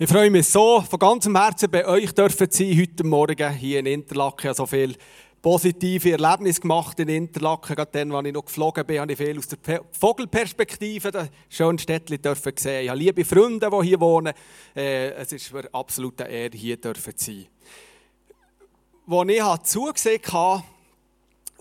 Ich freue mich so, von ganzem Herzen bei euch dürfen sein heute Morgen hier in Interlaken. Ich habe so viele positive Erlebnisse gemacht in Interlaken. Gerade dann, als ich noch geflogen bin, habe ich viel aus der Vogelperspektive das schöne Städtchen dürfen sehen. Ich habe liebe Freunde, die hier wohnen. Äh, es ist mir absolut eine Ehre, hier dürfen zu sein. Als ich zugesehen habe,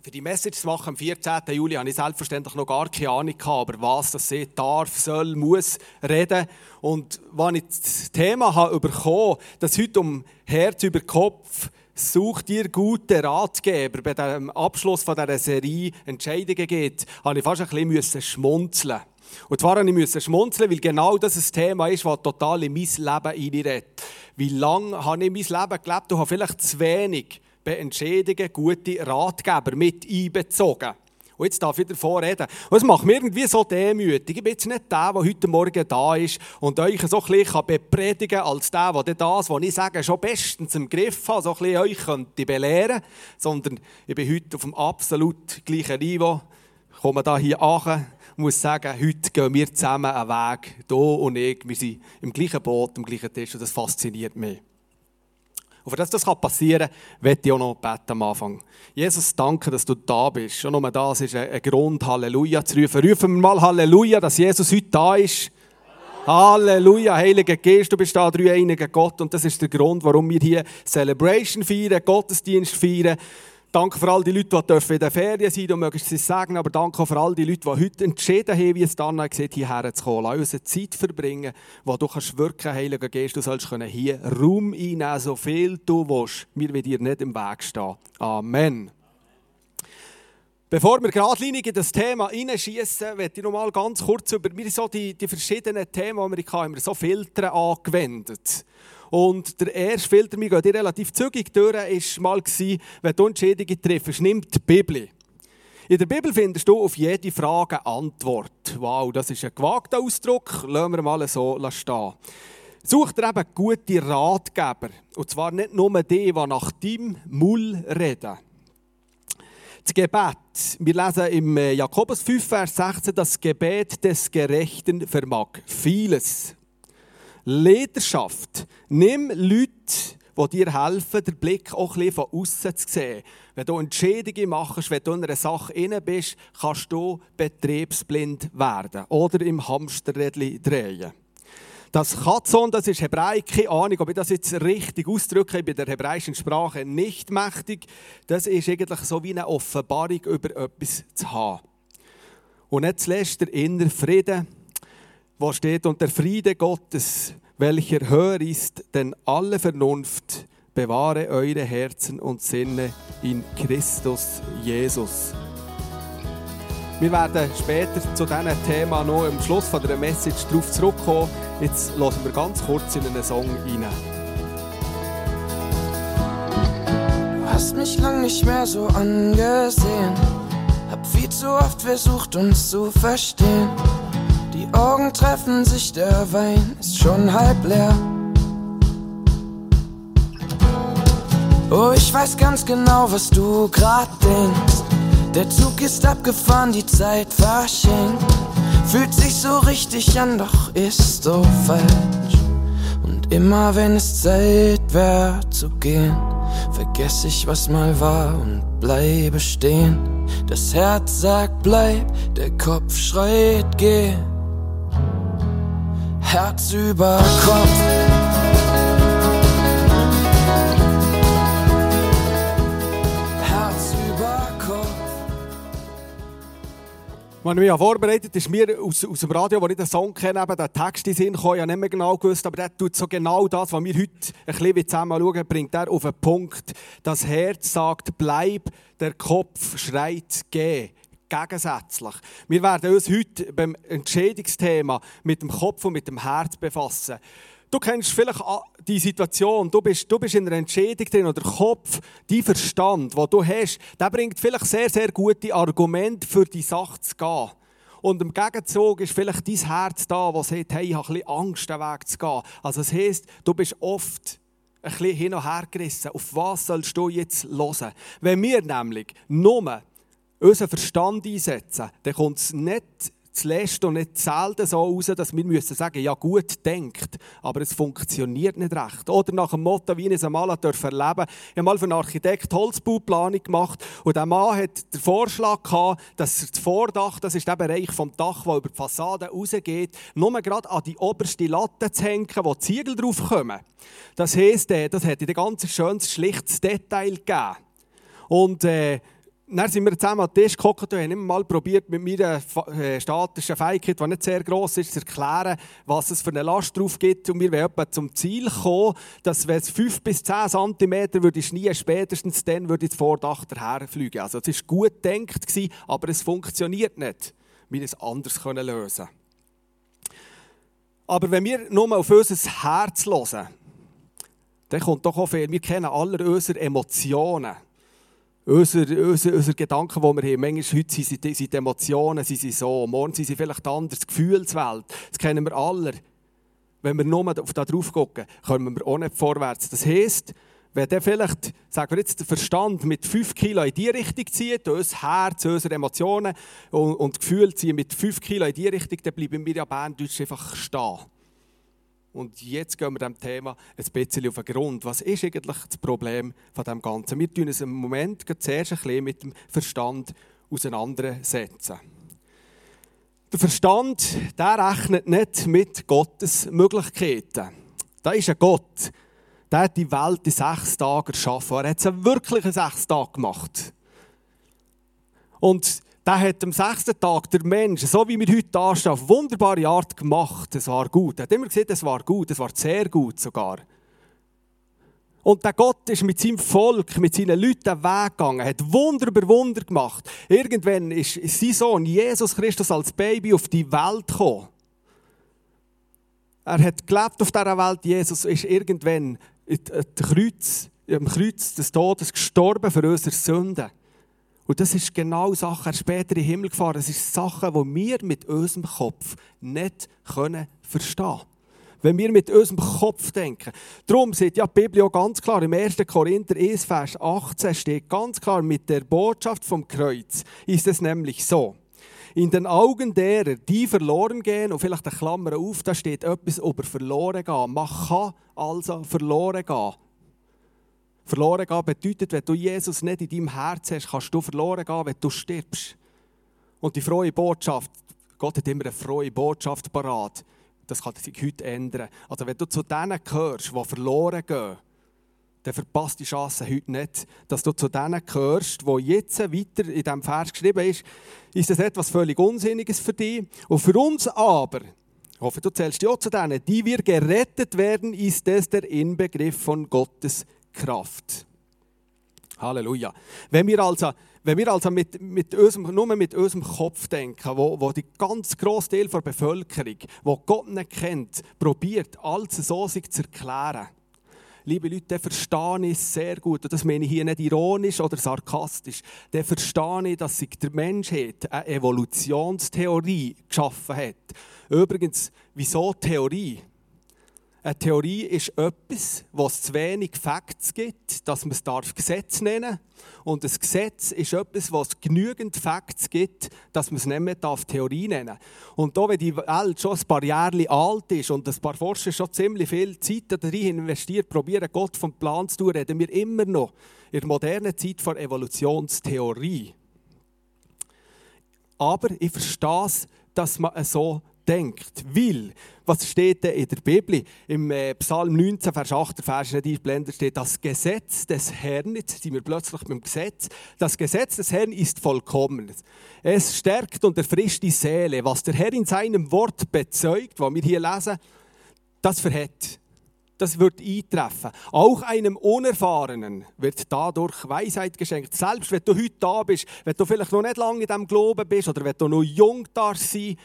für die Message zu machen am 14. Juli hatte ich selbstverständlich noch gar keine Ahnung, aber was das ich darf, soll, muss reden. Und wenn ich das Thema habe bekommen, dass heute um Herz über Kopf sucht ihr gute Ratgeber bei dem Abschluss von dieser Serie Entscheidungen geht, habe ich fast ein bisschen schmunzeln und zwar musste ich schmunzeln, weil genau das ein Thema ist, das total in mein Leben hineinredet. Wie lange habe ich mein Leben gelebt und habe vielleicht zu wenig bei Entscheidungen gute Ratgeber mit einbezogen. Und jetzt darf ich davon reden. Und es macht mich irgendwie so demütig. Ich bin jetzt nicht der, der heute Morgen da ist und euch so ein bisschen bepredigen kann, als der, der das, was ich sage, schon bestens im Griff hat, so ein bisschen euch könnte belehren Sondern ich bin heute auf dem absolut gleichen Niveau. Ich komme da hier an und muss sagen, heute gehen wir zusammen einen Weg, du und ich. Wir sind im gleichen Boot, am gleichen Tisch und das fasziniert mich. Und für das das passieren kann, möchte ich auch noch beten am Anfang. Jesus, danke, dass du da bist. Schon nur das ist ein Grund, Halleluja zu rufen. Rufen wir mal Halleluja, dass Jesus heute da ist. Halleluja, Heiliger Geist, du bist da, drei einiger Gott. Und das ist der Grund, warum wir hier Celebration feiern, Gottesdienst feiern. Danke für all die Leute, die in der Ferien sind und mögen sie sagen, aber danke auch für all die Leute, die heute entschieden haben, wie es dann sieht, hierher zu kommen. Lass uns eine Zeit verbringen, wo du kannst wirken, Heiliger Geist, du sollst hier Raum einnehmen, so viel du willst. Wir will dir nicht im Weg stehen. Amen. Bevor wir geradlinig in das Thema hineinschießen, möchte ich noch mal ganz kurz über mir so die, die verschiedenen Themen, die wir hatten, wir so Filter angewendet. Und der erste Filter, wir gehen relativ zügig durch, war mal, wenn du Entscheidungen triffst, nimm die Bibel. In der Bibel findest du auf jede Frage eine Antwort. Wow, das ist ein gewagter Ausdruck, lassen wir mal so stehen. Such dir eben gute Ratgeber. Und zwar nicht nur die, die nach deinem Mull reden. Das Gebet. Wir lesen im äh, Jakobus 5, Vers 16, das Gebet des Gerechten vermag vieles. Leidenschaft. Nimm Leute, die dir helfen, den Blick auch ein bisschen von außen zu sehen. Wenn du Entscheidungen machst, wenn du in einer Sache inne bist, kannst du betriebsblind werden oder im Hamsterrädchen drehen. Das Chatzon, das ist Hebräisch, keine Ahnung, ob ich das jetzt richtig ausdrücke, ich bin der hebräischen Sprache nicht mächtig. Das ist eigentlich so wie eine Offenbarung über etwas zu haben. Und nicht zuletzt der innere Frieden, wo steht, und der Friede Gottes, welcher höher ist denn alle Vernunft, bewahre eure Herzen und Sinne in Christus Jesus. Wir werden später zu diesem Thema noch am Schluss von der Message darauf zurückkommen. Jetzt hören wir ganz kurz in einen Song rein. Du hast mich lang nicht mehr so angesehen. Hab viel zu oft versucht, uns zu verstehen. Die Augen treffen sich, der Wein ist schon halb leer. Oh, ich weiß ganz genau, was du grad denkst. Der Zug ist abgefahren, die Zeit verschenkt. Fühlt sich so richtig an, doch ist so falsch. Und immer wenn es Zeit wäre zu gehen, vergesse ich, was mal war und bleibe stehen. Das Herz sagt bleib, der Kopf schreit geh. Herz über Kopf. Herz über Kopf. Wenn ich mich vorbereitet ist mir aus, aus dem Radio, wo ich den Song kenne, eben der Text den. Ich habe nicht mehr genau gewusst, aber der tut so genau das, was wir heute ein bisschen zusammen schauen, bringt er auf den Punkt. Das Herz sagt, bleib, der Kopf schreit, geh gegensätzlich. Wir werden uns heute beim Entscheidungsthema mit dem Kopf und mit dem Herz befassen. Du kennst vielleicht die Situation, du bist, du bist in einer Entscheidung drin und der Kopf, dein Verstand, den du hast, der bringt vielleicht sehr, sehr gute Argumente für die Sache zu gehen. Und im Gegenzug ist vielleicht dein Herz da, das sagt, hey, ich habe ein bisschen Angst, den Weg zu gehen. Also das heisst, du bist oft ein bisschen hin und her gerissen. Auf was sollst du jetzt hören? Wenn wir nämlich nur unseren Verstand einsetzen, dann kommt es nicht zuletzt und nicht selten so raus, dass wir müssen sagen, ja gut denkt, aber es funktioniert nicht recht. Oder nach dem Motto, wie ich es einmal erleben durfte. Ich habe mal für einen Architekt Holzbauplanung gemacht und der Mann hat den Vorschlag gehabt, dass das Vordach, das ist der Bereich vom Dach, der über die Fassade rausgeht, nur gerade an die oberste Latte zu hängen, wo die Ziegel drauf kommen. Das heisst, äh, das hätte ein ganz schönes, schlichtes Detail gegeben. Und äh, dann sind wir zusammen an den Tisch gekommen und haben immer mal probiert, mit meiner äh, statischen Fähigkeit, die nicht sehr gross ist, zu erklären, was es für eine Last drauf gibt. Und wir wollen zum Ziel kommen, dass wenn es 5 bis 10 cm würde schneien, spätestens dann würde das Vordach daherfliegen. Also es war gut gedacht, aber es funktioniert nicht. Wir es anders lösen Aber wenn wir nur auf unser Herz hören, dann kommt doch auch viel. Wir kennen alle unsere Emotionen unsere, unsere, unsere Gedanken, die wir haben. Manchmal heute sind die, die Emotionen sind sie so, morgen sind sie vielleicht anders, die Gefühlswelt, das kennen wir alle. Wenn wir nur auf da drauf gucken, kommen wir auch nicht vorwärts. Das heisst, wenn der vielleicht, sagen wir jetzt, der Verstand mit 5 Kilo in die Richtung zieht, unser Herz, unsere Emotionen und, und Gefühle ziehen mit 5 Kilo in die Richtung, dann bleiben wir ja Berndeutsch einfach stehen. Und jetzt gehen wir dem Thema ein bisschen auf den Grund. Was ist eigentlich das Problem von dem Ganzen? Wir tun uns im Moment zuerst ein bisschen mit dem Verstand auseinandersetzen. Der Verstand der rechnet nicht mit Gottes Möglichkeiten. Da ist ein Gott, der hat die Welt in sechs Tagen erschaffen. Er hat es wirklich in sechs Tagen gemacht. Und der hat am sechsten Tag der Mensch, so wie wir heute dastehen, auf wunderbare Art gemacht. Es war gut. Er hat immer gesagt, es war gut, es war sehr gut sogar. Und der Gott ist mit seinem Volk, mit seinen Leuten Weg gegangen, hat Wunder über Wunder gemacht. Irgendwann ist sein Sohn Jesus Christus als Baby auf die Welt gekommen. Er hat gelebt auf dieser Welt. Jesus ist irgendwann Kreuz, am Kreuz des Todes gestorben für unsere Sünden. Und das ist genau Sache, er ist später in den Himmel gefahren. Das ist Sache, die wir mit unserem Kopf nicht können verstehen können. Wenn wir mit unserem Kopf denken. Darum sieht ja die Bibel auch ganz klar, im 1. Korinther 1, Vers 18 steht ganz klar, mit der Botschaft vom Kreuz ist es nämlich so. In den Augen derer, die verloren gehen, und vielleicht eine Klammer auf, da steht etwas über verloren gehen. Man kann also verloren gehen. Verloren gehen bedeutet, wenn du Jesus nicht in deinem Herz hast, kannst du verloren gehen, wenn du stirbst. Und die frohe Botschaft, Gott hat immer eine frohe Botschaft parat. Das kann sich heute ändern. Also wenn du zu denen gehörst, die verloren gehen, dann verpasst die Chance heute nicht, dass du zu denen gehörst, wo jetzt weiter in diesem Vers geschrieben ist, ist das etwas völlig Unsinniges für dich. Und für uns aber, ich hoffe, du zählst ja zu denen, die wir gerettet werden, ist es der Inbegriff von Gottes Kraft. Halleluja. Wenn wir also, wenn wir also mit, mit unserem, nur mit unserem Kopf denken, wo, wo die ganz grosse Teil der Bevölkerung, wo Gott nicht kennt, probiert, alles so sich zu erklären, liebe Leute, den verstehe ich sehr gut. Und das meine ich hier nicht ironisch oder sarkastisch. Den verstehe ich, dass sich der Mensch eine Evolutionstheorie geschaffen hat. Übrigens, wieso Theorie? Eine Theorie ist etwas, was zu wenig Facts gibt, dass man es Gesetz nennen darf. Und ein Gesetz ist etwas, was genügend Facts gibt, dass man es nicht mehr darf Theorie nennen darf. Und da, wenn die Welt schon ein paar Jahre alt ist und ein paar Forscher schon ziemlich viel Zeit darin investiert, probieren Gott vom Plan zu tun, reden wir immer noch in der modernen Zeit von Evolutionstheorie. Aber ich verstehe es, dass man so denkt. Weil, was steht denn in der Bibel? Im äh, Psalm 19, Vers 8, Vers nicht eingeblendet steht, das Gesetz des Herrn, jetzt sind wir plötzlich beim Gesetz, das Gesetz des Herrn ist vollkommen. Es stärkt und erfrischt die Seele. Was der Herr in seinem Wort bezeugt, was wir hier lesen, das verhält. Das wird eintreffen. Auch einem Unerfahrenen wird dadurch Weisheit geschenkt. Selbst wenn du heute da bist, wenn du vielleicht noch nicht lange in diesem Glauben bist oder wenn du noch jung da sein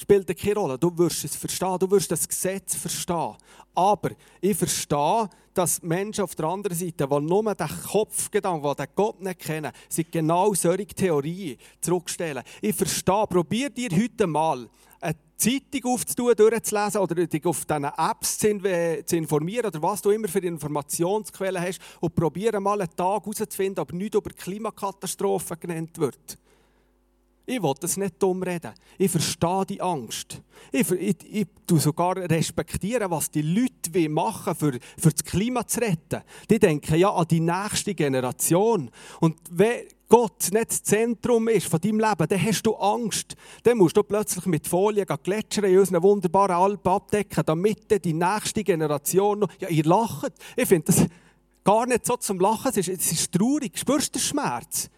spielt keine Rolle. Du wirst es verstehen, du wirst das Gesetz verstehen. Aber ich verstehe, dass Menschen auf der anderen Seite, die nur den Kopfgedanken, die den Gott nicht kennen, sich genau solche Theorien zurückstellen. Ich verstehe, probier dir heute mal eine Zeitung aufzutun, durchzulesen oder dich auf diesen Apps zu informieren oder was du immer für Informationsquellen hast und probiere mal einen Tag herauszufinden, ob nichts über Klimakatastrophen genannt wird. Ich will das nicht dumm reden. Ich verstehe die Angst. Ich, ich, ich sogar respektieren, was die Leute machen für, für das Klima zu retten. Die denken ja an die nächste Generation. Und wenn Gott nicht das Zentrum ist von deinem Leben, dann hast du Angst. Dann musst du plötzlich mit Folien Gletscher in unseren wunderbaren Alpen abdecken, damit die nächste Generation noch... Ja, ihr lacht. Ich finde das gar nicht so zum Lachen. Es ist, es ist traurig. Spürst du den Schmerz?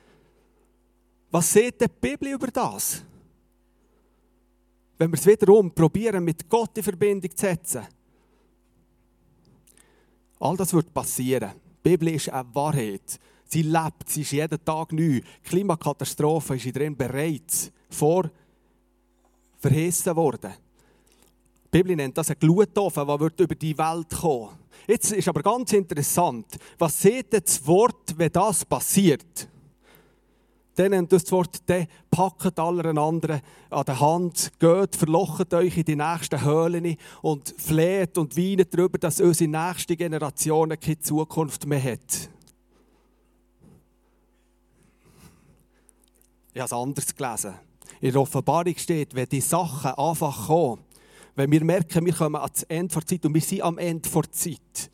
Was sieht die Bibel über das? Wenn wir es wiederum probieren, mit Gott in Verbindung zu setzen. All das wird passieren. Die Bibel ist eine Wahrheit. Sie lebt, sie ist jeden Tag neu. Die Klimakatastrophe ist in drin bereits vor verhessen worden. Die Bibel nennt das ein Glutofen, der wird über die Welt kommen. Jetzt ist aber ganz interessant, was seht das Wort, wenn das passiert? Dann nennt das Wort, dann packt allen anderen an der Hand, geht, verlocht euch in die nächsten Höhlen und fleht und weint darüber, dass unsere nächste Generation keine Zukunft mehr hat. Ich habe es anders gelesen. In der Offenbarung steht, wenn die Sachen einfach kommen, wenn wir merken, wir kommen ans Ende der Zeit und wir sind am Ende der Zeit,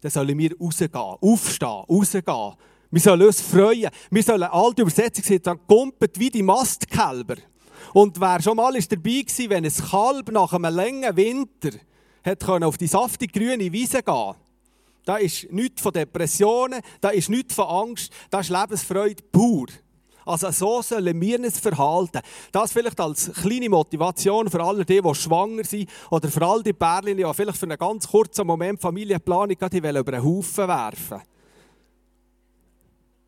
dann sollen wir rausgehen, aufstehen, rausgehen. Wir sollen uns freuen. Wir sollen, alte Übersetzung sagt, dann kumpelt wie die Mastkälber. Und wer schon mal ist dabei war, wenn ein Kalb nach einem langen Winter auf die saftige grüne Wiese gehen da ist nichts von Depressionen, da ist nichts von Angst, da ist Lebensfreude pur. Also so sollen wir uns verhalten. Das vielleicht als kleine Motivation für alle die, die schwanger sind oder für all die Pärchen, die vielleicht für einen ganz kurzen Moment Familienplanung über einen Haufen werfen.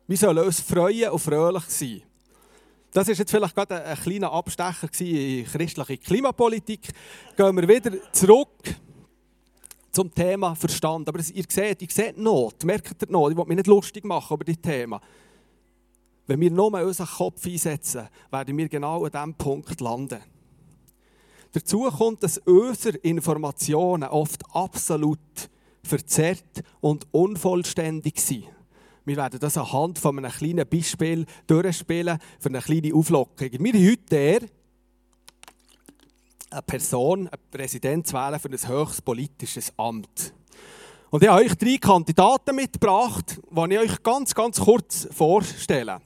Wir sollen uns freuen und fröhlich sein. Das ist jetzt vielleicht gerade ein kleiner Abstecher in christliche Klimapolitik. Gehen wir wieder zurück zum Thema Verstand. Aber ihr seht, ihr seht Not, merkt ihr Not. Ich will mich nicht lustig machen über das Thema. Wenn wir nur unseren Kopf einsetzen, werden wir genau an diesem Punkt landen. Dazu kommt, dass unsere Informationen oft absolut verzerrt und unvollständig sind. Wir werden das anhand von einem kleinen Beispiel durchspielen für eine kleine Auflockung. Wir haben heute eine Person, einen Präsident zu wählen für ein höchstes politisches Amt. Und ich habe euch drei Kandidaten mitgebracht, die ich euch ganz, ganz kurz vorstelle.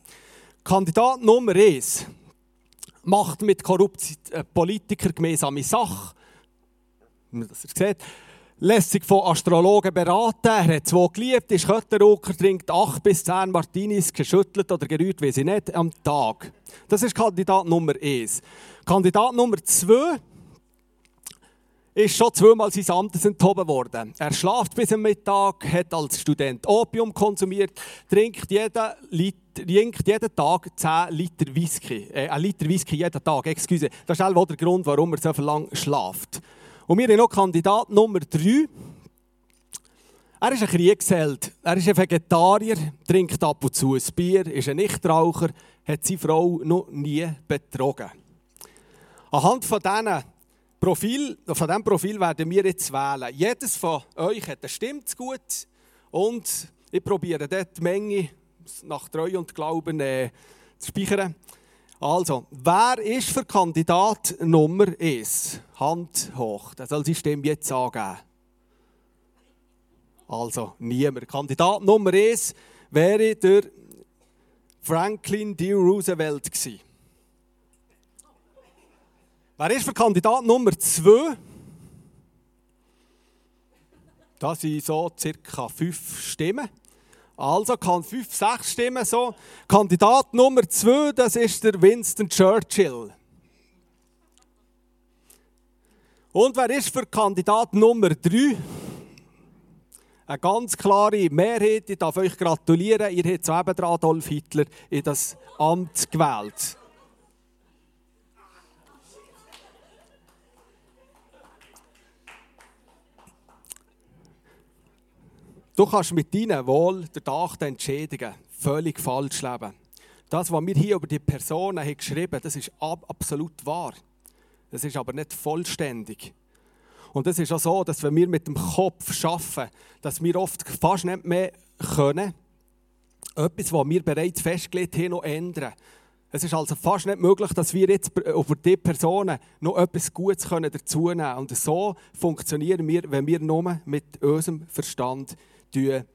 Kandidat Nummer 1 macht mit korrupten äh, Politikern gemeinsame Sache. Das ihr seht. Lässt sich von Astrologen beraten. Er hat zwei geliebt, ist Kötterrucker, trinkt acht bis zehn Martinis, geschüttelt oder gerührt, weiß ich nicht, am Tag. Das ist Kandidat Nummer 1. Kandidat Nummer 2 ist schon zweimal sein Amtes enthoben worden. Er schlaft bis am Mittag, hat als Student Opium konsumiert, trinkt jeden, Liter, trinkt jeden Tag 10 Liter Whisky. Äh, ein Liter Whisky jeden Tag, excuse. Das ist auch der Grund, warum er so lange schlaft. Und wir haben noch Kandidat Nummer 3. Er ist ein Kriegsheld. Er ist ein Vegetarier, trinkt ab und zu ein Bier, ist ein Nichtraucher, hat seine Frau noch nie betrogen. Anhand von diesen Profil, von diesem Profil werden wir jetzt wählen. Jedes von euch hat eine Stimme zu gut und ich probiere dort die Menge nach Treu und Glauben äh, zu speichern. Also, wer ist für Kandidat Nummer 1? Hand hoch. Der soll seine Stimme jetzt angeben. Also, niemand. Kandidat Nummer 1 wäre der Franklin D. Roosevelt gewesen. Wer ist für Kandidat Nummer 2? Das sind so circa fünf Stimmen. Also kann fünf, sechs Stimmen so. Kandidat Nummer 2, das ist der Winston Churchill. Und wer ist für Kandidat Nummer 3? Eine ganz klare Mehrheit. Ich darf euch gratulieren. Ihr habt eben Adolf Hitler in das Amt gewählt. Du kannst mit deinen wohl durchdachten Entscheidungen völlig falsch leben. Das, was wir hier über die Personen haben geschrieben haben, das ist absolut wahr. Das ist aber nicht vollständig. Und es ist auch so, dass wenn wir mit dem Kopf arbeiten, dass wir oft fast nicht mehr können, etwas, was wir bereits festgelegt haben, noch ändern. Es ist also fast nicht möglich, dass wir jetzt über diese Personen noch etwas Gutes dazu nehmen können. Und so funktionieren wir, wenn wir nur mit unserem Verstand arbeiten.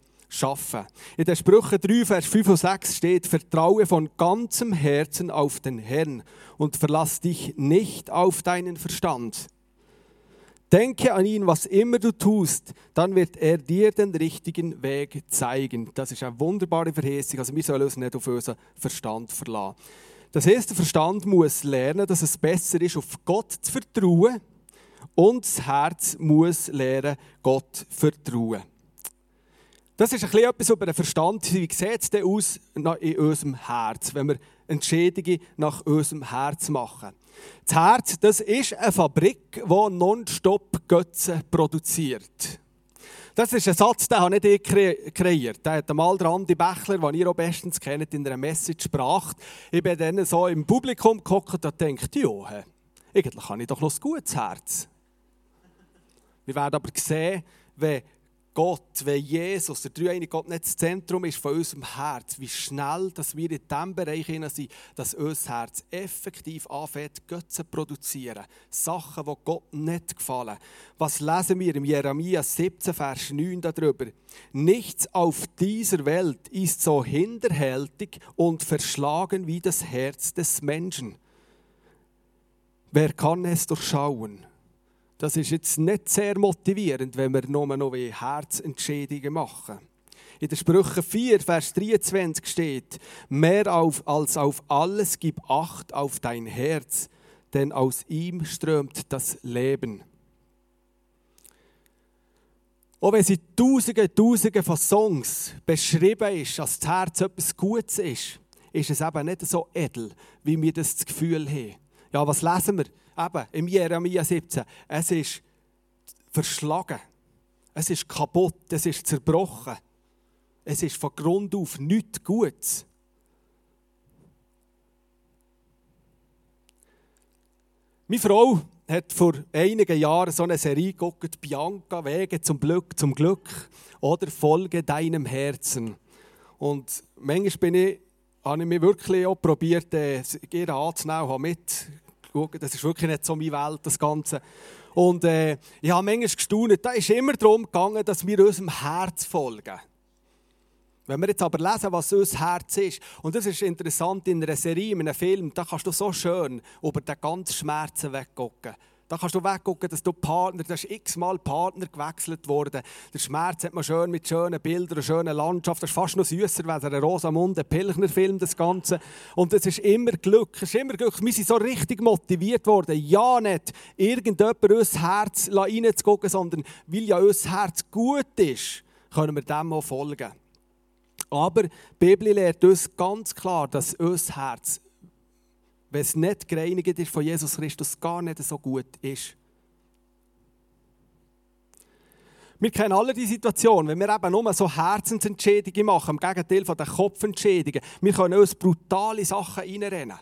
In den Sprüchen 3, Vers 5 und 6 steht, vertraue von ganzem Herzen auf den Herrn und verlass dich nicht auf deinen Verstand. Denke an ihn, was immer du tust, dann wird er dir den richtigen Weg zeigen. Das ist eine wunderbare Verheißung. Also wir sollen uns nicht auf unseren Verstand verlassen. Das heißt, der Verstand muss lernen, dass es besser ist, auf Gott zu vertrauen und das Herz muss lernen, Gott zu vertrauen. Das ist ein bisschen etwas über den Verstand. Wie sieht es denn aus in unserem Herz, wenn wir Entschädigungen nach unserem Herz machen? Das Herz, das ist eine Fabrik, die nonstop Götze produziert. Das ist ein Satz, den habe nicht ich kreiert. Der hat einmal der Andi Bächler, den ihr auch bestens kennt, in einer Message gebracht. Ich bin dann so im Publikum geguckt und dachte, ja, eigentlich habe ich doch noch ein gutes Herz. Wir werden aber sehen, wenn Gott, wenn Jesus, der dreieinige Gott, nicht das Zentrum ist von unserem Herz, wie schnell dass wir in diesem Bereich sind, dass unser Herz effektiv anfängt, Götze zu produzieren. Sachen, die Gott nicht gefallen. Was lesen wir im Jeremia 17, Vers 9 darüber? Nichts auf dieser Welt ist so hinterhältig und verschlagen wie das Herz des Menschen. Wer kann es durchschauen? Das ist jetzt nicht sehr motivierend, wenn wir nur noch Herzentschädigungen machen. In der Sprüche 4, Vers 23 steht, mehr auf, als auf alles gib Acht auf dein Herz, denn aus ihm strömt das Leben. Auch wenn sie Tausende, Tausende von Songs beschrieben ist, dass das Herz etwas Gutes ist, ist es eben nicht so edel, wie wir das Gefühl haben. Ja, was lesen wir? Eben, im Jeremia 17. Es ist verschlagen. Es ist kaputt. Es ist zerbrochen. Es ist von Grund auf nichts Gutes. Meine Frau hat vor einigen Jahren so eine Serie geguckt, Bianca, Wege zum Glück, zum Glück oder Folge deinem Herzen. Und manchmal bin ich, habe ich mich wirklich auch probiert, äh, ihr anzunehmen, habe mit das ist wirklich nicht so meine Welt, das Ganze. Und äh, ich habe manchmal gestaunt, da ist immer darum gegangen, dass wir unserem Herz folgen. Wenn wir jetzt aber lesen, was unser Herz ist, und das ist interessant in einer Serie, in einem Film, da kannst du so schön über den ganzen Schmerzen weggucken. Da kannst du weggucken, dass du Partner, da ist x-mal Partner gewechselt worden. Der Schmerz hat man schön mit schönen Bildern, einer schönen Landschaft. Das ist fast noch süßer, als ein Rosamunde Pilchner-Film, das Ganze. Und es ist immer Glück, es ist immer Glück. Wir sind so richtig motiviert worden. Ja, nicht irgendjemand unser Herz reinzugucken, sondern weil ja unser Herz gut ist, können wir dem auch folgen. Aber die Bibel lehrt uns ganz klar, dass unser Herz wenn es nicht gereinigt ist von Jesus Christus, gar nicht so gut ist. Wir kennen alle die Situation, wenn wir eben nur so Herzensentschädigungen machen, im Gegenteil von den Kopfentschädigungen. Wir können uns brutale Sachen reinrennen.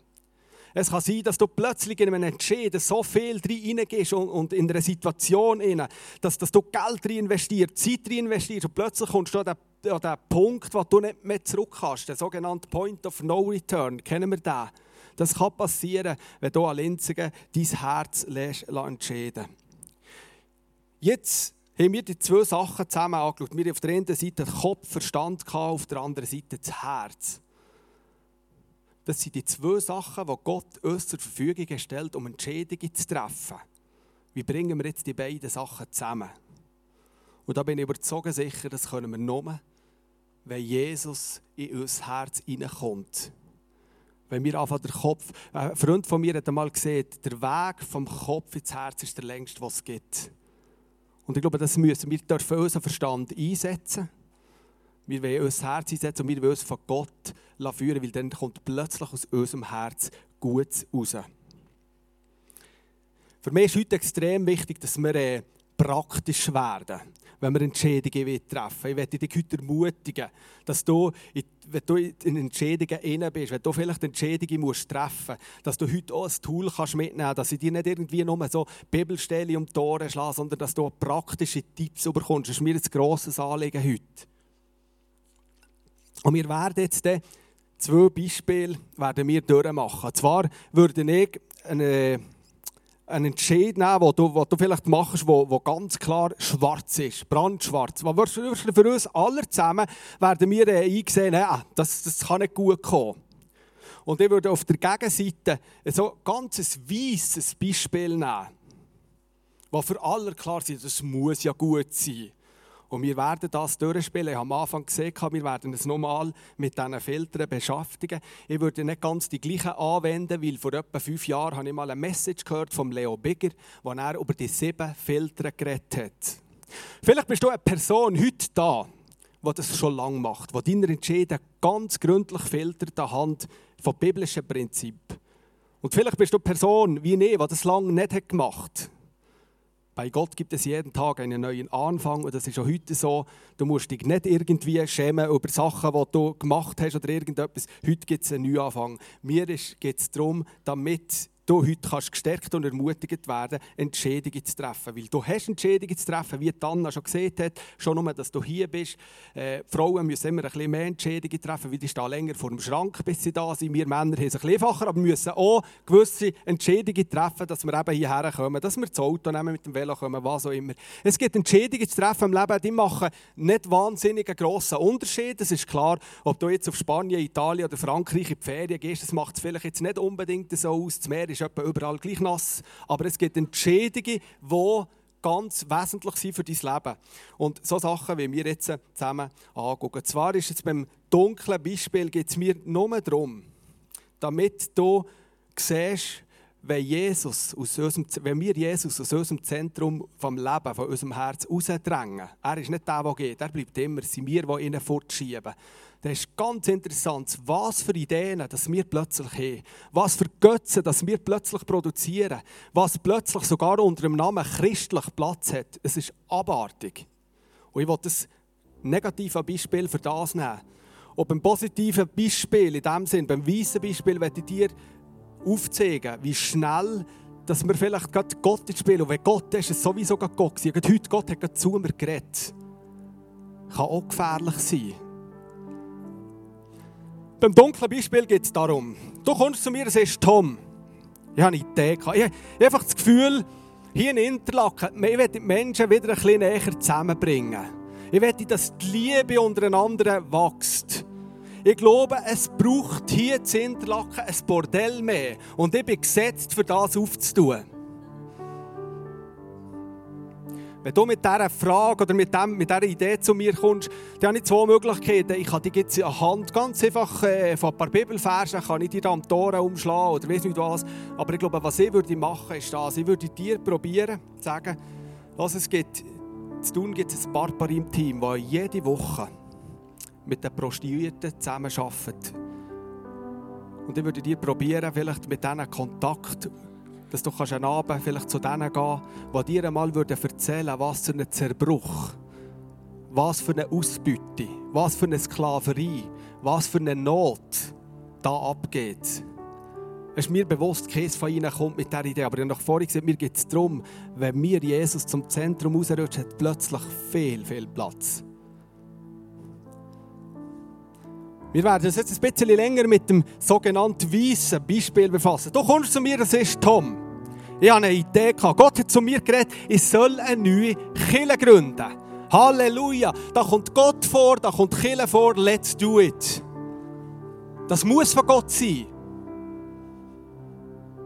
Es kann sein, dass du plötzlich in einem Entscheiden so viel reingehst und, und in einer Situation, rein, dass, dass du Geld reinvestierst, Zeit reinvestierst und plötzlich kommst du an den, an den Punkt, wo du nicht mehr zurück kannst, der sogenannte Point of No Return. Kennen wir den? Das kann passieren, wenn du an Linzigen dein Herz entscheiden Jetzt haben wir die zwei Sachen zusammen angeschaut. Wir haben auf der einen Seite den Kopf, Verstand, auf der anderen Seite das Herz. Das sind die zwei Sachen, die Gott uns zur Verfügung stellt, um Entscheidungen zu treffen. Wie bringen wir jetzt die beiden Sachen zusammen? Und da bin ich überzeugt sicher, das können wir nur, wenn Jesus in unser Herz hineinkommt. Wenn wir einfach der Kopf, ein Freund von mir hat einmal gesehen, der Weg vom Kopf ins Herz ist der längste, was es gibt. Und ich glaube, das müssen wir dürfen unseren Verstand einsetzen. Wir wollen unser Herz einsetzen und wir wollen uns von Gott führen, weil dann kommt plötzlich aus unserem Herz Gutes raus. Für mich ist heute extrem wichtig, dass wir äh, praktisch werden wenn wir Entscheidungen treffen. Ich möchte dich heute ermutigen, dass du, wenn du in Entscheidungen inne bist, wenn du vielleicht Entscheidungen musst treffen musst, dass du heute auch ein Tool kannst mitnehmen kannst, dass ich dir nicht irgendwie nur so Bibelstelle um die Tore schlage, sondern dass du praktische Tipps bekommst. Das ist mir ein grosses Anliegen heute. Und wir werden jetzt zwei Beispiele werden. Und zwar würde ich eine, einen Entscheid nehmen, den du, du vielleicht machst, der ganz klar schwarz ist, brandschwarz. Für uns alle zusammen werden wir einsehen, nein, das, das kann nicht gut kommen. Und ich würde auf der Gegenseite so ganz ein weißes Beispiel nehmen, was für alle klar ist, das muss ja gut sein. Und wir werden das durchspielen. Ich habe am Anfang gesehen, wir werden es nochmal mit diesen Filtern beschäftigen. Ich würde nicht ganz die gleichen anwenden, weil vor etwa fünf Jahren habe ich mal eine Message gehört von Leo Bigger, wo er über die sieben Filter geredet hat. Vielleicht bist du eine Person heute da, die das schon lange macht, die deine Entscheidungen ganz gründlich filtert anhand von biblischen Prinzipien. Und vielleicht bist du eine Person wie ich, die das lange nicht gemacht hat. Bei Gott gibt es jeden Tag einen neuen Anfang und das ist auch heute so. Du musst dich nicht irgendwie schämen über Sachen, die du gemacht hast oder irgendetwas. Heute gibt es einen Neuanfang. Mir geht es darum, damit du heute kannst gestärkt und ermutigt werden, Entscheidungen zu treffen. Weil du hast Entscheidungen zu treffen, wie Anna schon gesehen hat, schon nur, dass du hier bist. Äh, Frauen müssen immer ein bisschen mehr Entscheidungen treffen, weil die stehen länger vor dem Schrank, bis sie da sind. Wir Männer haben es ein bisschen einfacher, aber müssen auch gewisse Entscheidungen treffen, dass wir eben hierher kommen, dass wir das Auto nehmen, mit dem Velo kommen, was auch immer. Es gibt Entscheidungen zu treffen im Leben, die machen nicht wahnsinnig grossen Unterschied. Das ist klar, ob du jetzt auf Spanien, Italien oder Frankreich in die Ferien gehst, das macht es vielleicht jetzt nicht unbedingt so aus. Das Meer ist etwa überall gleich nass. Aber es gibt Entschädigungen, die ganz wesentlich sind für dein Leben. Und so Sachen, wie wir jetzt zusammen anschauen. Zwar ist es beim dunklen Beispiel geht es mir nur darum, damit du siehst, wenn, Jesus aus unserem, wenn wir Jesus aus unserem Zentrum vom Leben, von unserem Herz rausdrängen, er ist nicht der, der geht, er bleibt immer, es sind wir, die ihn fortschieben. Das ist ganz interessant, was für Ideen dass wir plötzlich haben, was für Götze dass wir plötzlich produzieren, was plötzlich sogar unter dem Namen christlich Platz hat. Es ist abartig. Und ich will das negative Beispiel für das nehmen. Und beim positiven Beispiel, in dem Sinn, beim weißen Beispiel, werde ich dir aufzeigen, wie schnell dass wir vielleicht gerade Gott ins Spiel, und wenn Gott ist, ist es sowieso Gott gewesen. Heute, Gott hat gerade zu mir geredet. Kann auch gefährlich sein. Beim dunklen Beispiel geht es darum, du kommst zu mir und sagst, Tom, ich habe eine Idee. Ich habe einfach das Gefühl, hier in Interlaken, ich möchte die Menschen wieder ein bisschen näher zusammenbringen. Ich möchte, dass die Liebe untereinander wächst. Ich glaube, es braucht hier in Interlaken ein Bordell mehr. Und ich bin gesetzt, für das aufzutun. Wenn du mit dieser Frage oder mit, dem, mit dieser Idee zu mir kommst, dann habe ich zwei Möglichkeiten. Ich kann dich jetzt anhand ganz einfach äh, von ein paar Bibelversen kann ich dir am Tore umschlagen oder weiß nicht was. Aber ich glaube, was ich würde machen, ist das. Ich würde dir probieren, zu sagen, was es gibt. Zu tun gibt es ein Barbar im Team, das jede Woche mit den Prostituierten zusammenarbeitet. Und ich würde dir probieren, vielleicht mit diesen Kontakt dass du einen Abend vielleicht zu denen gehen die dir einmal erzählen würden, was für ein Zerbruch, was für eine Ausbeute, was für eine Sklaverei, was für eine Not da abgeht. Es ist mir bewusst, keines von ihnen kommt mit dieser Idee. Aber ich habe noch vorhin gesagt, mir geht es darum, wenn wir Jesus zum Zentrum rausrutschen, hat plötzlich viel, viel Platz. Wir werden uns jetzt ein bisschen länger mit dem sogenannten weißen Beispiel befassen. Du kommst zu mir, das ist Tom. Ich habe eine Idee gehabt. Gott hat zu mir geredet, ich soll eine neue Kille gründen. Halleluja. Da kommt Gott vor, da kommt Kille vor, let's do it. Das muss von Gott sein.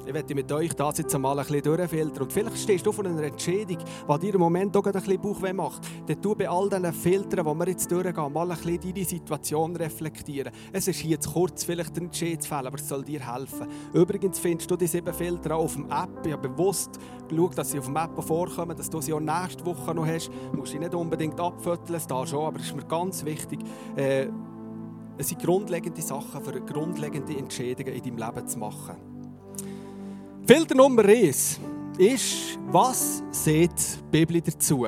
Ich werde mit euch das jetzt einmal ein bisschen durchfiltern. Und vielleicht stehst du vor einer Entscheidung, die dir im Moment auch ein bisschen Bauchweh macht. Dann tu bei all diesen Filtern, die wir jetzt durchgehen, mal ein bisschen deine Situation reflektieren. Es ist hier zu kurz, vielleicht einen Entscheid zu fällen, aber es soll dir helfen. Übrigens findest du die sieben Filter auch auf dem App. Ich habe bewusst geschaut, dass sie auf dem App vorkommen, dass du sie auch nächste Woche noch hast. Du musst sie nicht unbedingt abfütteln, da schon, aber es ist mir ganz wichtig, äh, es sind grundlegende Sachen für grundlegende Entscheidungen in deinem Leben zu machen. Filter Nummer 1 ist, was sieht die Bibel dazu?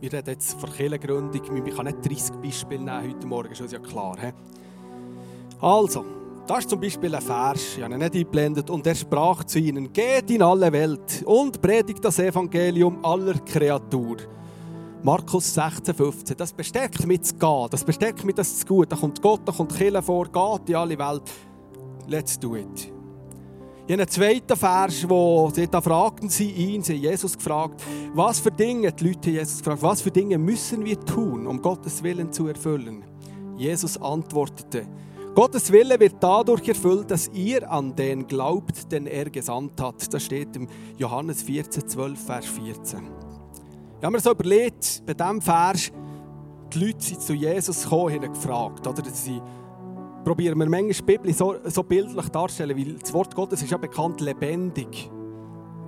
Wir reden jetzt von Kirchengründung. Ich kann nicht 30 Beispiele nehmen heute Morgen, ist uns ja klar. He? Also, das ist zum Beispiel ein Vers, ich habe ihn nicht eingeblendet. Und er sprach zu ihnen: Geht in alle Welt und predigt das Evangelium aller Kreatur. Markus 16, 15. Das bestärkt mich zu gehen, das bestärkt mich, das zu gut. Da kommt Gott, da kommt Kirche vor, geht in alle Welt. Let's do it. In einem zweiten Vers, wo sie da fragten sie ihn, sie Jesus gefragt, was für Dinge, die Leute Jesus gefragt, was für Dinge müssen wir tun, um Gottes Willen zu erfüllen? Jesus antwortete, Gottes Wille wird dadurch erfüllt, dass ihr an den glaubt, den er gesandt hat. Das steht im Johannes 14, 12, Vers 14. Ich habe mir so überlegt, bei diesem Vers, die Leute sind zu Jesus gekommen, haben gefragt. Oder sie probieren wir manchmal die Bibel so, so bildlich darzustellen, weil das Wort Gottes ist ja bekannt lebendig.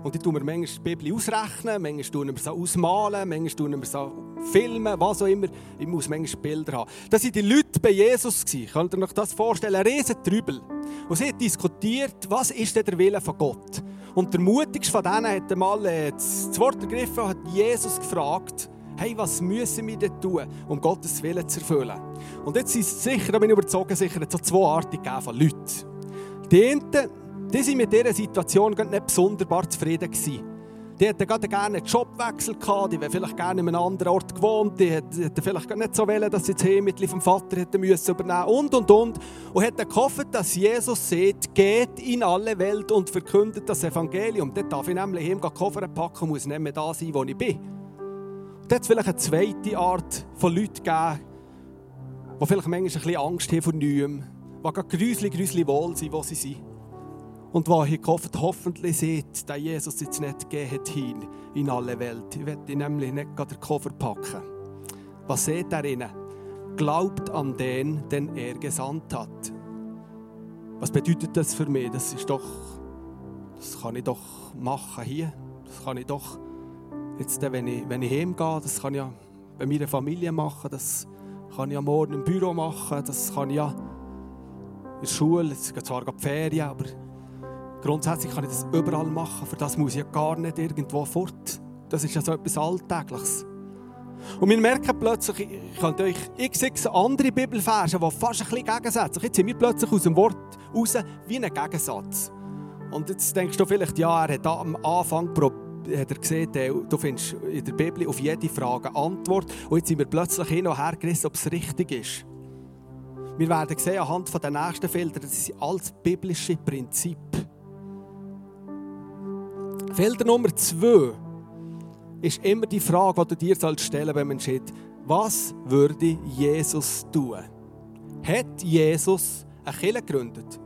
Und ich tue mir manchmal die Bibel ausrechnen, manchmal ich mir so ausmalen, manchmal ich mir so filmen, was auch immer. Ich muss manchmal Bilder haben. Das waren die Leute bei Jesus. Könnt ihr euch das vorstellen? Ein riesen Trübel. Und sie haben diskutiert, was ist denn der Wille von Gott? Und der mutigste von denen hat einmal äh, das Wort ergriffen und hat Jesus gefragt, hey, was müssen wir denn tun, um Gottes Willen zu erfüllen? Und jetzt sind es sicher, da bin ich überzeugt, sicher so zwei Arten von Leuten. Die einen, die waren mit dieser Situation nicht besonders zufrieden. Gewesen. Die hätten gerade gerne einen Jobwechsel gehabt, die hätten vielleicht gerne in einem anderen Ort gewohnt, die hätten vielleicht nicht so wollen, dass sie das Heimmittel vom Vater hätten müssen übernehmen und, und, und. Und hätten gehofft, dass Jesus sagt, geht in alle Welt und verkündet das Evangelium. Dort darf ich nämlich heim Koffer packen und muss nicht mehr da sein, wo ich bin. Es vielleicht eine zweite Art von Leuten gegeben, die vielleicht manchmal ein bisschen Angst haben vor Neuem, die gerade grüselig, grüselig wohl sind, wo sie sind. Und wo ich gehofft, hoffentlich sieht, dass Jesus jetzt nicht gegeben hin in alle Welt. Ich werde nämlich nicht gerade den Koffer packen. Was seht ihr innen? Glaubt an den, den er gesandt hat. Was bedeutet das für mich? Das ist doch, das kann ich doch machen hier. Das kann ich doch, jetzt, wenn ich, wenn ich heimgehe, das kann ich ja bei meiner Familie machen. Das kann ich ja morgen im Büro machen. Das kann ich ja in der Schule. Es geht zwar die Ferien, aber Grundsätzlich kann ich das überall machen, für das muss ich ja gar nicht irgendwo fort. Das ist ja so etwas Alltägliches. Und wir merken plötzlich, ich könnte euch x andere Bibelverse, die fast ein bisschen gegensätzlich Jetzt sind wir plötzlich aus dem Wort raus wie ein Gegensatz. Und jetzt denkst du vielleicht, ja, er hat am Anfang hat er gesehen, du findest in der Bibel auf jede Frage Antwort. Und jetzt sind wir plötzlich hin und her gerissen, ob es richtig ist. Wir werden sehen, anhand der nächsten Filter, das sind alles biblische Prinzipien. Felder Nummer zwei ist immer die Frage, die du dir stellen sollst, wenn man entscheidet, was würde Jesus tun? Hat Jesus eine Kirche gegründet?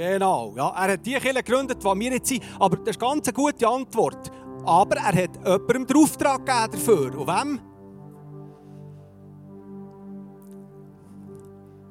Genau, ja, er hat die Kirche gegründet, die wir jetzt sind. Aber das ist ganz eine gute Antwort. Aber er hat jemandem den Auftrag gegeben dafür. Und wem?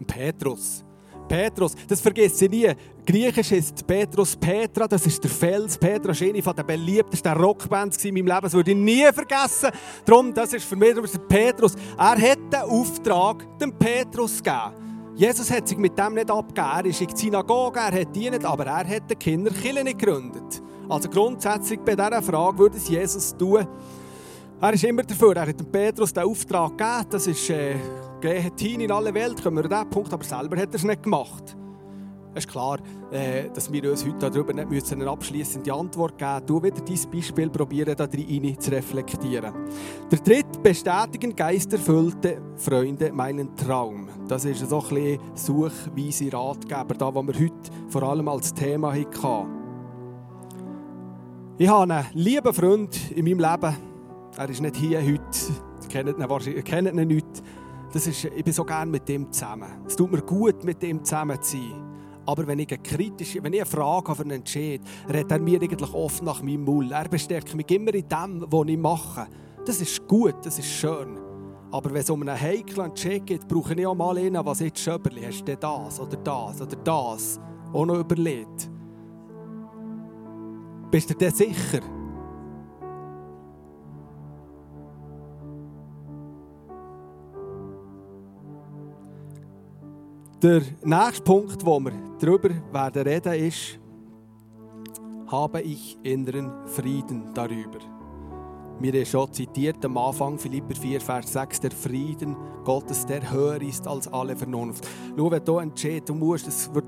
Petrus. Petrus, das vergisst sie nie. Griechisch ist Petrus Petra, das ist der Fels. Petra war eine der beliebtesten Rockbands in meinem Leben. Das würde ich nie vergessen. Darum, das ist für mich der Petrus. Er hat den Auftrag dem Petrus gegeben. Jesus hat sich mit dem nicht abgegeben. Er ist in die Synagoge, er hat dienet, aber er hat den Kinderkillen nicht gegründet. Also grundsätzlich bei dieser Frage würde es Jesus tun. Er ist immer dafür. Er hat dem Petrus den Auftrag gegeben. Das ist äh, geht hin in alle Welt, kommen wir an diesen Punkt, aber selber hat er es nicht gemacht. Es ist klar, äh, dass wir uns heute darüber nicht müssen eine abschließende Antwort geben müssen. Du wieder dein Beispiel probieren, da rein zu reflektieren. Der dritte, bestätigen geisterfüllte Freunde meinen Traum. Das ist so ein bisschen suchweise Ratgeber, da, was wir heute vor allem als Thema hatten. Ich habe einen lieben Freund in meinem Leben. Er ist nicht hier heute. Ihr kennt ihn, wahrscheinlich, ihr kennt ihn nicht. Das ist, ich bin so gerne mit dem zusammen. Es tut mir gut, mit dem zusammen zu sein. Aber wenn ich eine kritische, wenn ich eine Frage habe, Entscheid, redet er mir eigentlich oft nach meinem Mund. Er bestärkt mich immer in dem, was ich mache. Das ist gut, das ist schön. Aber wenn es um einen heiklen Entscheid geht, brauche ich auch mal einen, was jetzt Schöberli, hast du das oder das oder das auch noch überlegt? Bist du dir sicher? Der nächste Punkt, wo wir darüber werden reden, ist, habe ich inneren Frieden darüber. Wir haben schon zitiert am Anfang Philipper 4, Vers 6, der Frieden Gottes, der höher ist als alle Vernunft. Schau, wenn du entscheidest, du musst, es wird,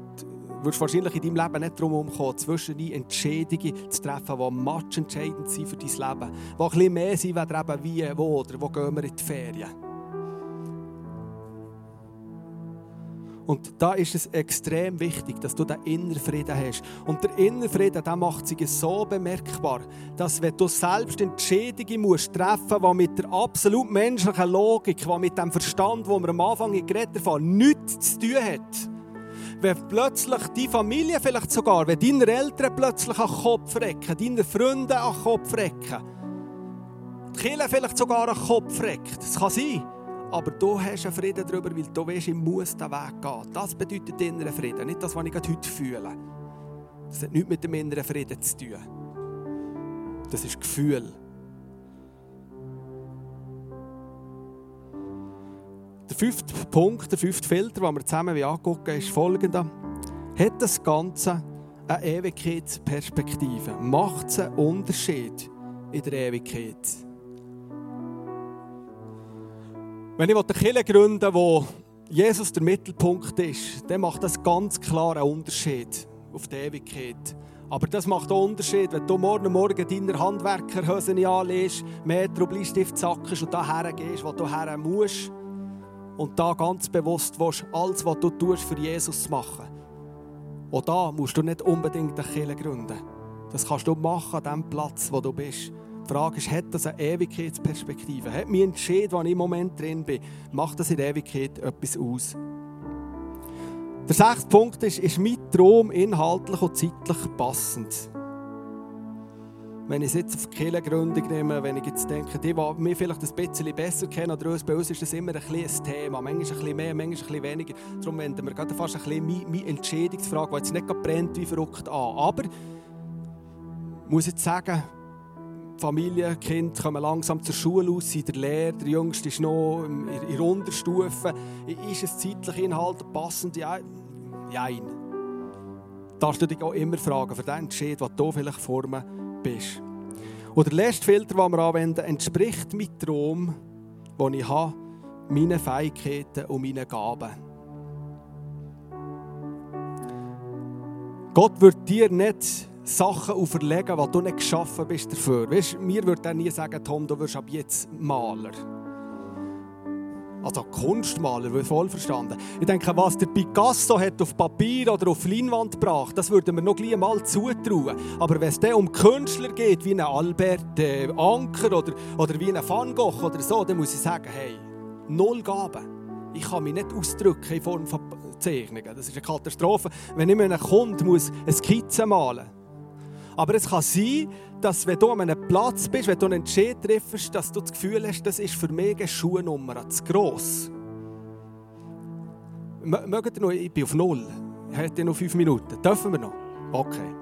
wirst wahrscheinlich in deinem Leben nicht darum kommen, zwischen Entscheidungen zu treffen, die matchentscheidend sind für dein Leben. Die ein bisschen mehr sind, wie, wo oder wo gehen wir in die Ferien. Und da ist es extrem wichtig, dass du den inneren Frieden hast. Und der innere Frieden, der macht sich so bemerkbar, dass wenn du selbst Entscheidungen musst treffen die mit der absolut menschlichen Logik, die mit dem Verstand, wo wir am Anfang geredet haben, nichts zu tun hat. Wenn plötzlich die Familie vielleicht sogar, wenn deine Eltern plötzlich an den Kopf recken, deine Freunde an den Kopf recken, die Kinder vielleicht sogar an den Kopf recken, das kann sein aber du hast einen Frieden darüber, weil du weißt, ich muss den Weg gehen. Das bedeutet inneren Frieden, nicht das, was ich heute fühle. Das hat nichts mit dem inneren Frieden zu tun. Das ist Gefühl. Der fünfte Punkt, der fünfte Filter, den wir zusammen angucken, ist folgender. Hat das Ganze eine Ewigkeitsperspektive? Macht es einen Unterschied in der Ewigkeit? Wenn ich eine Kirche gründen wo Jesus der Mittelpunkt ist, dann macht das ganz klar einen Unterschied auf die Ewigkeit. Aber das macht einen Unterschied, wenn du morgen Morgen deine Handwerkerhosen anlegst, Metro Bleistift sackst und daher gehst, wo du her musst. Und da ganz bewusst willst, alles, was du tust, für Jesus zu machen. Auch da musst du nicht unbedingt eine Kirche gründen. Das kannst du machen an dem Platz, wo du bist. Die Frage ist, hat das eine Ewigkeitsperspektive? Hat mich entschieden, wo ich im Moment drin bin, macht das in der Ewigkeit etwas aus? Der sechste Punkt ist, ist mein Traum inhaltlich und zeitlich passend? Wenn ich es jetzt auf die Kirchengründung nehme, wenn ich jetzt denke, die, die mich vielleicht ein bisschen besser kennen oder uns, bei uns ist das immer ein, ein Thema. Manchmal ein bisschen mehr, manchmal ein bisschen weniger. Darum wenden wir gerade fast ein bisschen meine, meine Entscheidungsfrage, die jetzt nicht brennt wie verrückt an. Aber ich muss jetzt sagen, Familie, Kind kommen langsam zur Schule aus, sind der Lehrer, der Jüngste ist noch in der Unterstufe. Ist es zeitlich Inhalt passend? Ja, nein. Darfst du dich auch immer fragen, für den Entscheid, was du vielleicht vor mir bist. Und der letzte Filter, den wir anwenden, entspricht meinem Traum, den ich habe, meinen Fähigkeiten und meinen Gaben. Gott wird dir nicht Sachen auferlegen, die du nicht geschaffen bist dafür. Weißt, mir würde er nie sagen, Tom, du wirst ab jetzt Maler. Also Kunstmaler, voll verstanden. Ich denke, was der Picasso hat auf Papier oder auf Leinwand gebracht, das würde man noch gleich mal zutrauen. Aber wenn es dann um Künstler geht, wie ein Albert äh, Anker oder, oder wie ein Van Gogh oder so, dann muss ich sagen, hey, null Gaben. Ich kann mich nicht ausdrücken in Form von Zeichnungen. Das ist eine Katastrophe. Wenn ich mir einen Kunden muss eine Skizze malen muss, aber es kann sein, dass wenn du an einem Platz bist, wenn du einen Entscheid triffst, dass du das Gefühl hast, das ist für mich eine Schuhnummer zu gross. Mögt ihr noch? Ich bin auf Null. Ich hätte noch fünf Minuten. Dürfen wir noch? Okay.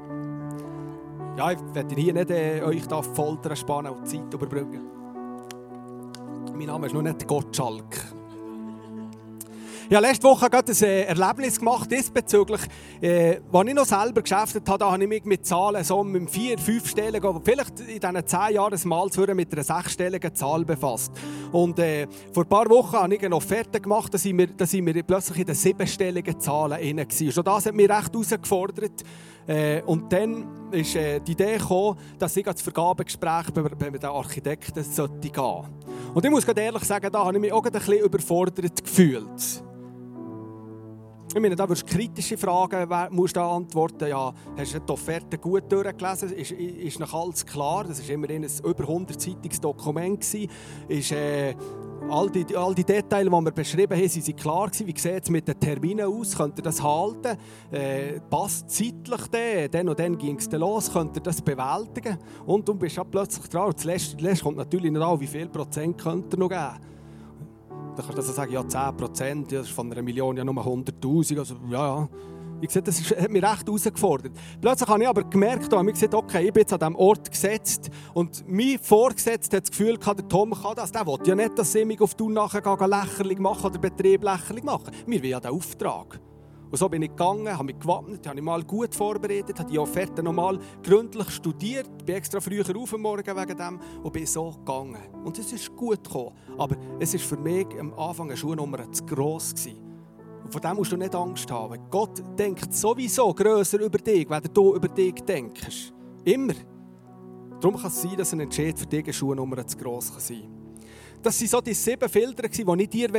Ja, ich werde hier nicht äh, euch da foltern, spannen und Zeit überbrücken. Mein Name ist noch nicht Gottschalk. Ich habe letzte Woche gerade ein äh, Erlebnis gemacht diesbezüglich. Äh, als ich noch selber geschäftet habe, da habe ich mich mit Zahlen so mit vier, fünf Stellen, vielleicht in diesen zehn Jahren mal zu mit einer sechsstelligen Zahl befasst. Und äh, vor ein paar Wochen habe ich eine Offerte gemacht, da sind wir, plötzlich in den siebenstelligen Zahlen drin. Schon das hat mich recht herausgefordert. Äh, und dann ist äh, die Idee gekommen, dass ich das Vergabegespräch bei, bei den Architekten sollte gehen Und ich muss ehrlich sagen, da habe ich mich auch ein bisschen überfordert gefühlt. Ich meine, da wirst du kritische Fragen musst du antworten. Ja, hast du die Offerte gut durchgelesen? Ist, ist noch alles klar? Das war immerhin ein über 100-seitiges Dokument. Ist, äh, all, die, all die Details, die wir beschrieben haben, sind klar gewesen. Wie sieht es mit den Terminen aus? Könnt ihr das halten? Äh, passt zeitlich denn? Dann und dann ging es los. Könnt ihr das bewältigen? Und du bist plötzlich dran. Und zuletzt, zuletzt kommt natürlich nicht an, wie viel Prozent könnt ihr noch geben. Dann kannst du also sagen, ja 10 Prozent, das ist von einer Million ja nur 100'000. Also, ja, ja. Ich sehe, das hat mich recht herausgefordert. Plötzlich habe ich aber gemerkt, ich gesagt, okay, ich bin jetzt an diesem Ort gesetzt und mein Vorgesetzter hat das Gefühl der Tom kann das, der will ja nicht, dass ich mich auf Tour nachher lächerlich machen oder Betrieb lächerlich machen. Wir wollen ja den Auftrag. Und so bin ich gegangen, habe mich gewappnet, habe mich mal gut vorbereitet, habe die Offerte nochmal gründlich studiert, bin extra früher auf am Morgen wegen dem und bin so gegangen. Und es ist gut gekommen, aber es ist für mich am Anfang eine Schuhnummer zu gross gewesen. Und von dem musst du nicht Angst haben. Gott denkt sowieso grösser über dich, wenn du über dich denkst. Immer. Darum kann es sein, dass ein Entscheid für dich eine Schuhnummer zu gross sein kann. Das waren so die sieben Filter, die ich dir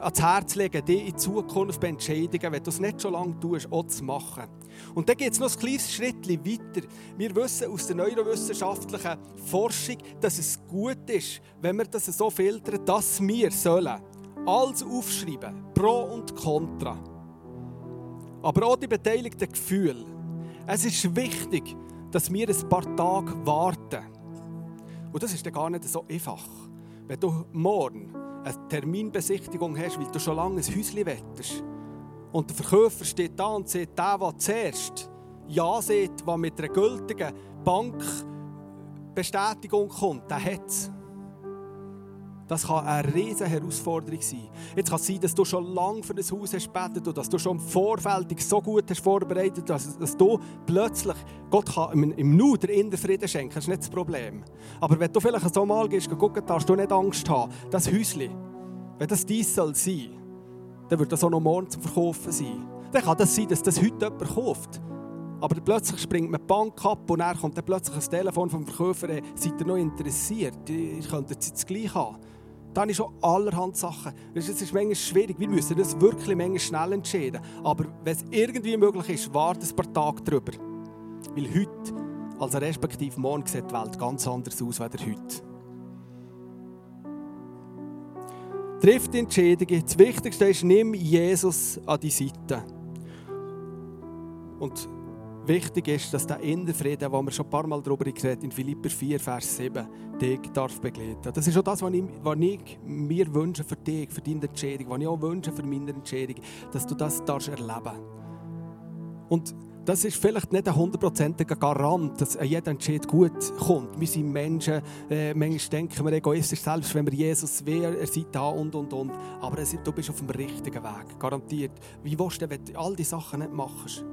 ans Herz legen möchte, die in Zukunft bei Entscheidungen, wenn du es nicht schon lange tust, auch zu machen. Und dann geht es noch ein kleines Schritt weiter. Wir wissen aus der neurowissenschaftlichen Forschung, dass es gut ist, wenn wir das so filtern, dass wir sollen alles aufschreiben, Pro und Contra. Aber auch die beteiligten Gefühle. Es ist wichtig, dass wir ein paar Tage warten. Und das ist dann gar nicht so einfach. Wenn du morgen eine Terminbesichtigung hast, weil du schon lange ein Häuschen wettest, und der Verkäufer steht da und sagt, der, der zuerst Ja sagt, der mit einer gültigen Bankbestätigung kommt, der hat es. Das kann eine riesige Herausforderung sein. Jetzt kann es sein, dass du schon lange für ein Haus hast gebetet und dass du schon im Vorfeld so gut hast vorbereitet hast, dass du plötzlich, Gott kann im Nu der inneren Frieden schenken, das ist nicht das Problem. Aber wenn du vielleicht so mal gehst, gucken darfst du nicht Angst haben, das Häuschen, wenn das dies soll sein, dann wird das auch noch morgen zum Verkaufen sein. Dann kann das sein, dass das heute jemand kauft. Aber plötzlich springt man die Bank ab und dann kommt dann plötzlich ein Telefon vom Verkäufer, seid ihr noch interessiert? Ihr könntet es gleich haben. Da habe ich schon allerhand Sachen. Es ist manchmal schwierig. Wir müssen das wirklich manchmal schnell entscheiden. Aber wenn es irgendwie möglich ist, warte ein paar Tage drüber. Weil heute, also respektive morgen, sieht die Welt ganz anders aus als heute. Trifft die Entscheidungen. Das Wichtigste ist, nimm Jesus an die Seite. Und wichtig ist, dass der innere Frieden, wo wir schon ein paar Mal darüber geredet in Philipper 4, Vers 7, dich darf begleiten. Das ist auch das, was ich, was ich mir wünsche für dich, für deine Entscheidung, was ich auch wünsche für meine Entscheidung, dass du das darfst erleben Und das ist vielleicht nicht ein hundertprozentiger Garant, dass jeder Entscheid gut kommt. Wir sind Menschen, äh, manchmal denken wir egoistisch, selbst wenn wir Jesus wäre, er sei da und und und. Aber du bist auf dem richtigen Weg, garantiert. Wie willst du, wenn du all diese Sachen nicht machst?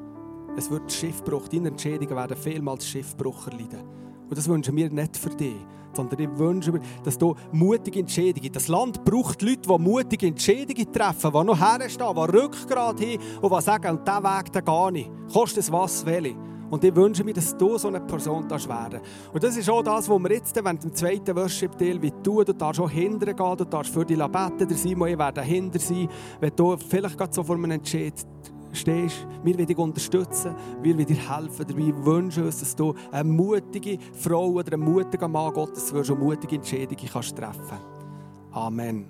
Es wird Schiffbruch. Deine Entscheidungen werden vielmals Schiffbruch erleiden. Und das wünschen wir nicht für dich, sondern ich wünsche mir, dass du mutige Entscheidungen. Das Land braucht Leute, die mutige Entscheidungen treffen, die noch herstehen, die Rückgrat haben und die sagen, diesen Weg den gar nicht. Kostet es was, welche. Und ich wünsche mir, dass du so eine Person werden darfst. Und das ist auch das, was wir jetzt während dem zweiten Worship-Teil tun. Du darfst auch hinterher gehen, du darfst für die Labette der Simon, ich werde dahinter sein. Wenn du vielleicht gerade so vor einem Entscheid stehst. Wir wollen dich unterstützen, wir wollen dir helfen. Dabei wünschen uns, dass du eine mutige Frau oder ein mutiger Mann Gottes wirst und mutige Entscheidungen kannst. Amen.